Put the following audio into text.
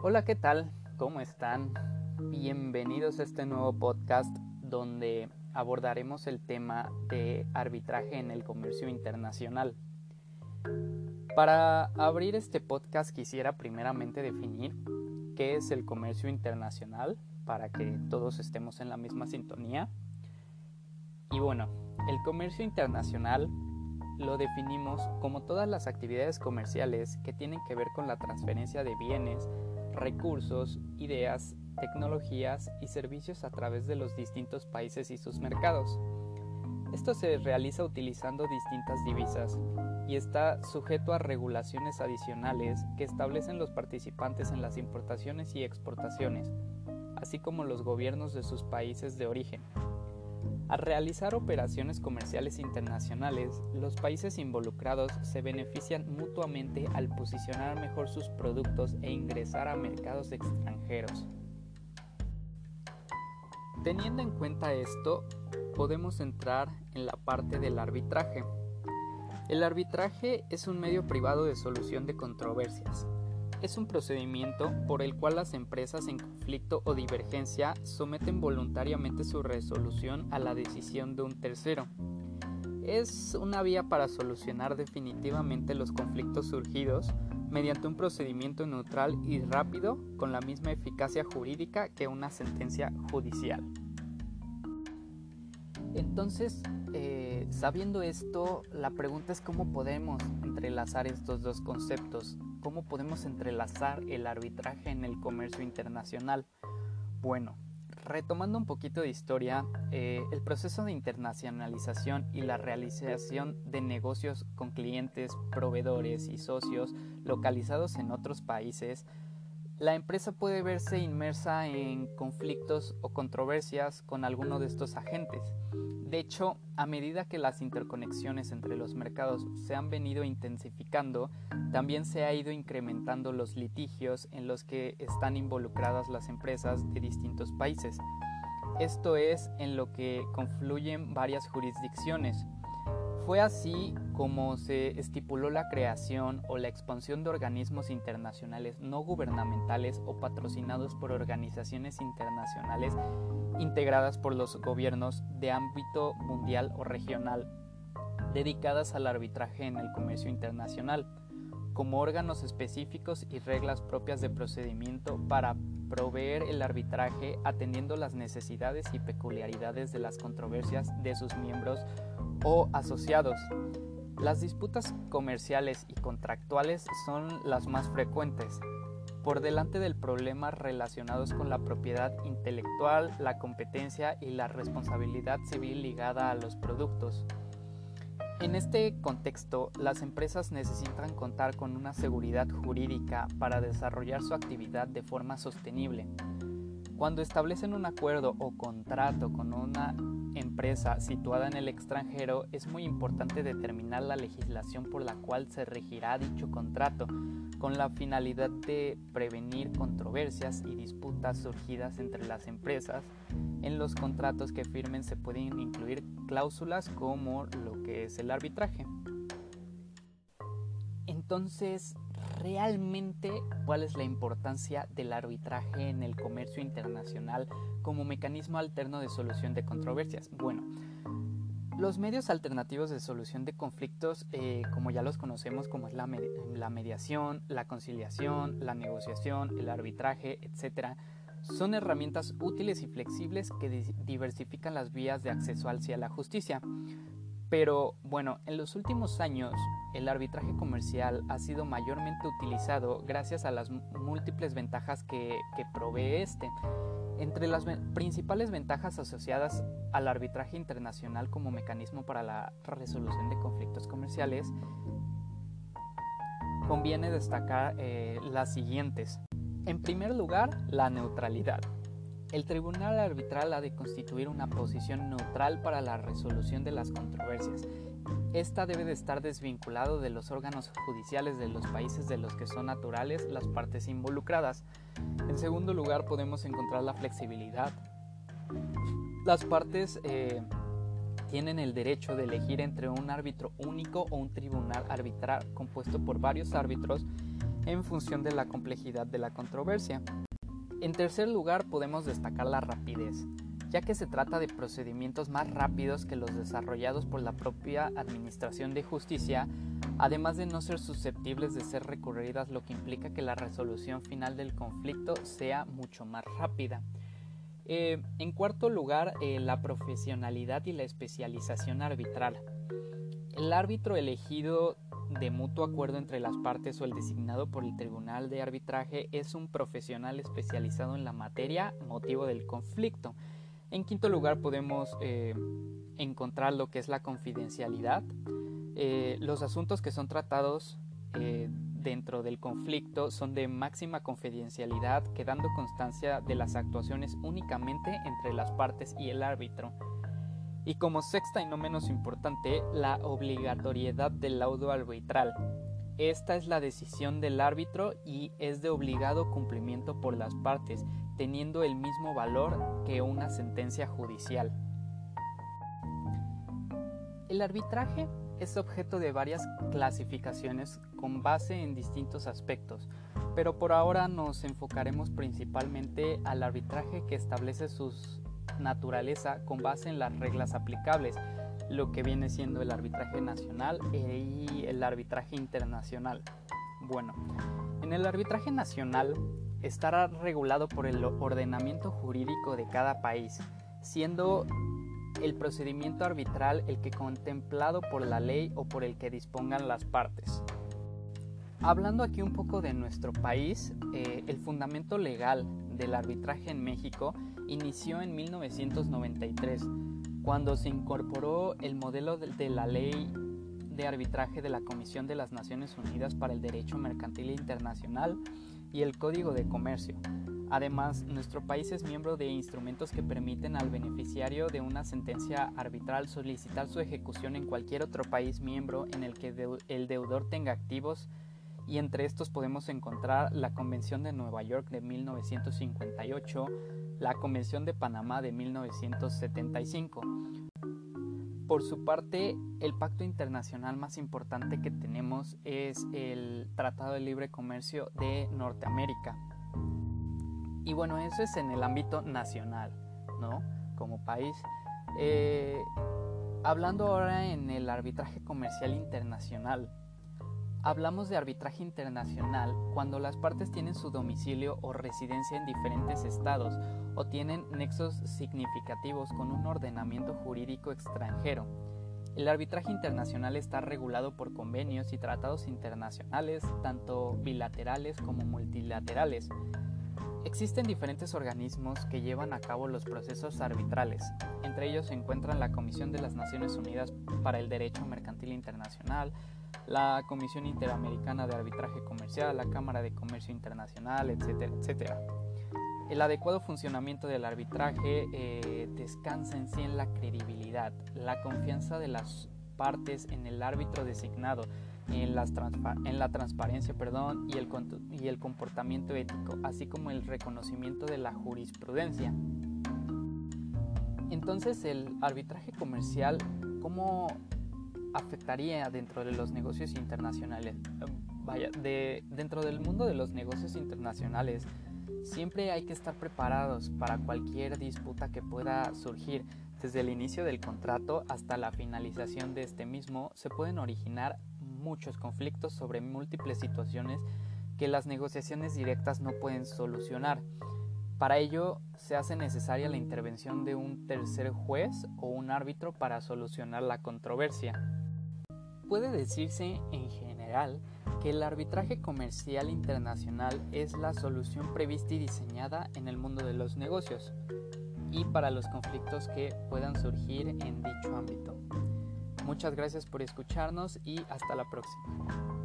Hola, ¿qué tal? ¿Cómo están? Bienvenidos a este nuevo podcast donde abordaremos el tema de arbitraje en el comercio internacional. Para abrir este podcast quisiera primeramente definir qué es el comercio internacional para que todos estemos en la misma sintonía. Y bueno, el comercio internacional lo definimos como todas las actividades comerciales que tienen que ver con la transferencia de bienes, recursos, ideas, tecnologías y servicios a través de los distintos países y sus mercados. Esto se realiza utilizando distintas divisas y está sujeto a regulaciones adicionales que establecen los participantes en las importaciones y exportaciones, así como los gobiernos de sus países de origen. Al realizar operaciones comerciales internacionales, los países involucrados se benefician mutuamente al posicionar mejor sus productos e ingresar a mercados extranjeros. Teniendo en cuenta esto, podemos entrar en la parte del arbitraje. El arbitraje es un medio privado de solución de controversias, es un procedimiento por el cual las empresas en conflicto o divergencia someten voluntariamente su resolución a la decisión de un tercero. Es una vía para solucionar definitivamente los conflictos surgidos mediante un procedimiento neutral y rápido con la misma eficacia jurídica que una sentencia judicial. Entonces, eh, sabiendo esto, la pregunta es cómo podemos entrelazar estos dos conceptos, cómo podemos entrelazar el arbitraje en el comercio internacional. Bueno, retomando un poquito de historia, eh, el proceso de internacionalización y la realización de negocios con clientes, proveedores y socios localizados en otros países, la empresa puede verse inmersa en conflictos o controversias con alguno de estos agentes. De hecho, a medida que las interconexiones entre los mercados se han venido intensificando, también se ha ido incrementando los litigios en los que están involucradas las empresas de distintos países. Esto es en lo que confluyen varias jurisdicciones, fue así como se estipuló la creación o la expansión de organismos internacionales no gubernamentales o patrocinados por organizaciones internacionales integradas por los gobiernos de ámbito mundial o regional, dedicadas al arbitraje en el comercio internacional, como órganos específicos y reglas propias de procedimiento para proveer el arbitraje atendiendo las necesidades y peculiaridades de las controversias de sus miembros o asociados. Las disputas comerciales y contractuales son las más frecuentes, por delante del problema relacionados con la propiedad intelectual, la competencia y la responsabilidad civil ligada a los productos. En este contexto, las empresas necesitan contar con una seguridad jurídica para desarrollar su actividad de forma sostenible. Cuando establecen un acuerdo o contrato con una empresa situada en el extranjero, es muy importante determinar la legislación por la cual se regirá dicho contrato, con la finalidad de prevenir controversias y disputas surgidas entre las empresas. En los contratos que firmen se pueden incluir cláusulas como lo que es el arbitraje. Entonces, realmente cuál es la importancia del arbitraje en el comercio internacional como mecanismo alterno de solución de controversias. Bueno, los medios alternativos de solución de conflictos, eh, como ya los conocemos, como es la, la mediación, la conciliación, la negociación, el arbitraje, etc., son herramientas útiles y flexibles que diversifican las vías de acceso hacia la justicia. Pero bueno, en los últimos años el arbitraje comercial ha sido mayormente utilizado gracias a las múltiples ventajas que, provee este. Entre las principales ventajas asociadas al arbitraje internacional como mecanismo para la resolución de conflictos comerciales, conviene destacar eh, las siguientes. En primer lugar, la neutralidad. El tribunal arbitral ha de constituir una posición neutral para la resolución de las controversias. Esta debe de estar desvinculado de los órganos judiciales de los países de los que son naturales las partes involucradas. En segundo lugar, podemos encontrar la flexibilidad. Las partes eh, tienen el derecho de elegir entre un árbitro único o un tribunal arbitral compuesto por varios árbitros en función de la complejidad de la controversia. En tercer lugar podemos destacar la rapidez, ya que se trata de procedimientos más rápidos que los desarrollados por la propia Administración de Justicia, además de no ser susceptibles de ser recurridas, lo que implica que la resolución final del conflicto sea mucho más rápida. Eh, en cuarto lugar, eh, la profesionalidad y la especialización arbitral. El árbitro elegido de mutuo acuerdo entre las partes o el designado por el tribunal de arbitraje es un profesional especializado en la materia motivo del conflicto. En quinto lugar podemos eh, encontrar lo que es la confidencialidad. los asuntos que son tratados dentro del conflicto son de máxima confidencialidad, quedando constancia de las actuaciones únicamente entre las partes y el árbitro. Y como sexta y no menos importante, la obligatoriedad del laudo arbitral. Esta es la decisión del árbitro y es de obligado cumplimiento por las partes, teniendo el mismo valor que una sentencia judicial. El arbitraje es objeto de varias clasificaciones con base en distintos aspectos, pero por ahora nos enfocaremos principalmente al arbitraje que establece su naturaleza con base en las reglas aplicables, lo que viene siendo el arbitraje nacional y el arbitraje internacional. Bueno, en el arbitraje nacional estará regulado por el ordenamiento jurídico de cada país, siendo el procedimiento arbitral el que contemplado por la ley o por el que dispongan las partes. Hablando aquí un poco de nuestro país, eh, el fundamento legal del arbitraje en México inició en 1993, cuando se incorporó el modelo de la ley de arbitraje de la Comisión de las Naciones Unidas para el Derecho Mercantil Internacional y el Código de Comercio, Además, nuestro país es miembro de instrumentos que permiten al beneficiario de una sentencia arbitral solicitar su ejecución en cualquier otro país miembro en el que el deudor tenga activos y entre estos podemos encontrar la Convención de Nueva York de 1958, la Convención de Panamá de 1975. Por su parte, el pacto internacional más importante que tenemos es el Tratado de Libre Comercio de Norteamérica, y bueno, eso es en el ámbito nacional, ¿no? Como país. Eh, hablando ahora en el arbitraje comercial internacional. Hablamos de arbitraje internacional cuando las partes tienen su domicilio o residencia en diferentes estados o tienen nexos significativos con un ordenamiento jurídico extranjero. El arbitraje internacional está regulado por convenios y tratados internacionales, tanto bilaterales como multilaterales, Existen diferentes organismos que llevan a cabo los procesos arbitrales. Entre ellos se encuentran la Comisión de las Naciones Unidas para el Derecho Mercantil Internacional, la Comisión Interamericana de Arbitraje Comercial, la Cámara de Comercio Internacional, etcétera, etcétera. El adecuado funcionamiento del arbitraje eh, descansa en sí en la credibilidad, la confianza de las partes en el árbitro designado, en, la transparencia perdón, y, el, y el comportamiento ético, así como el reconocimiento de la jurisprudencia. Entonces, el arbitraje comercial, ¿cómo afectaría dentro de los negocios internacionales? Vaya, de, dentro del mundo de los negocios internacionales, siempre hay que estar preparados para cualquier disputa que pueda surgir. Desde el inicio del contrato hasta la finalización de este mismo, se pueden originar muchos conflictos sobre múltiples situaciones que las negociaciones directas no pueden solucionar. Para ello se hace necesaria la intervención de un tercer juez o un árbitro para solucionar la controversia. Puede decirse en general que el arbitraje comercial internacional es la solución prevista y diseñada en el mundo de los negocios y para los conflictos que puedan surgir en dicho ámbito. Muchas gracias por escucharnos y hasta la próxima.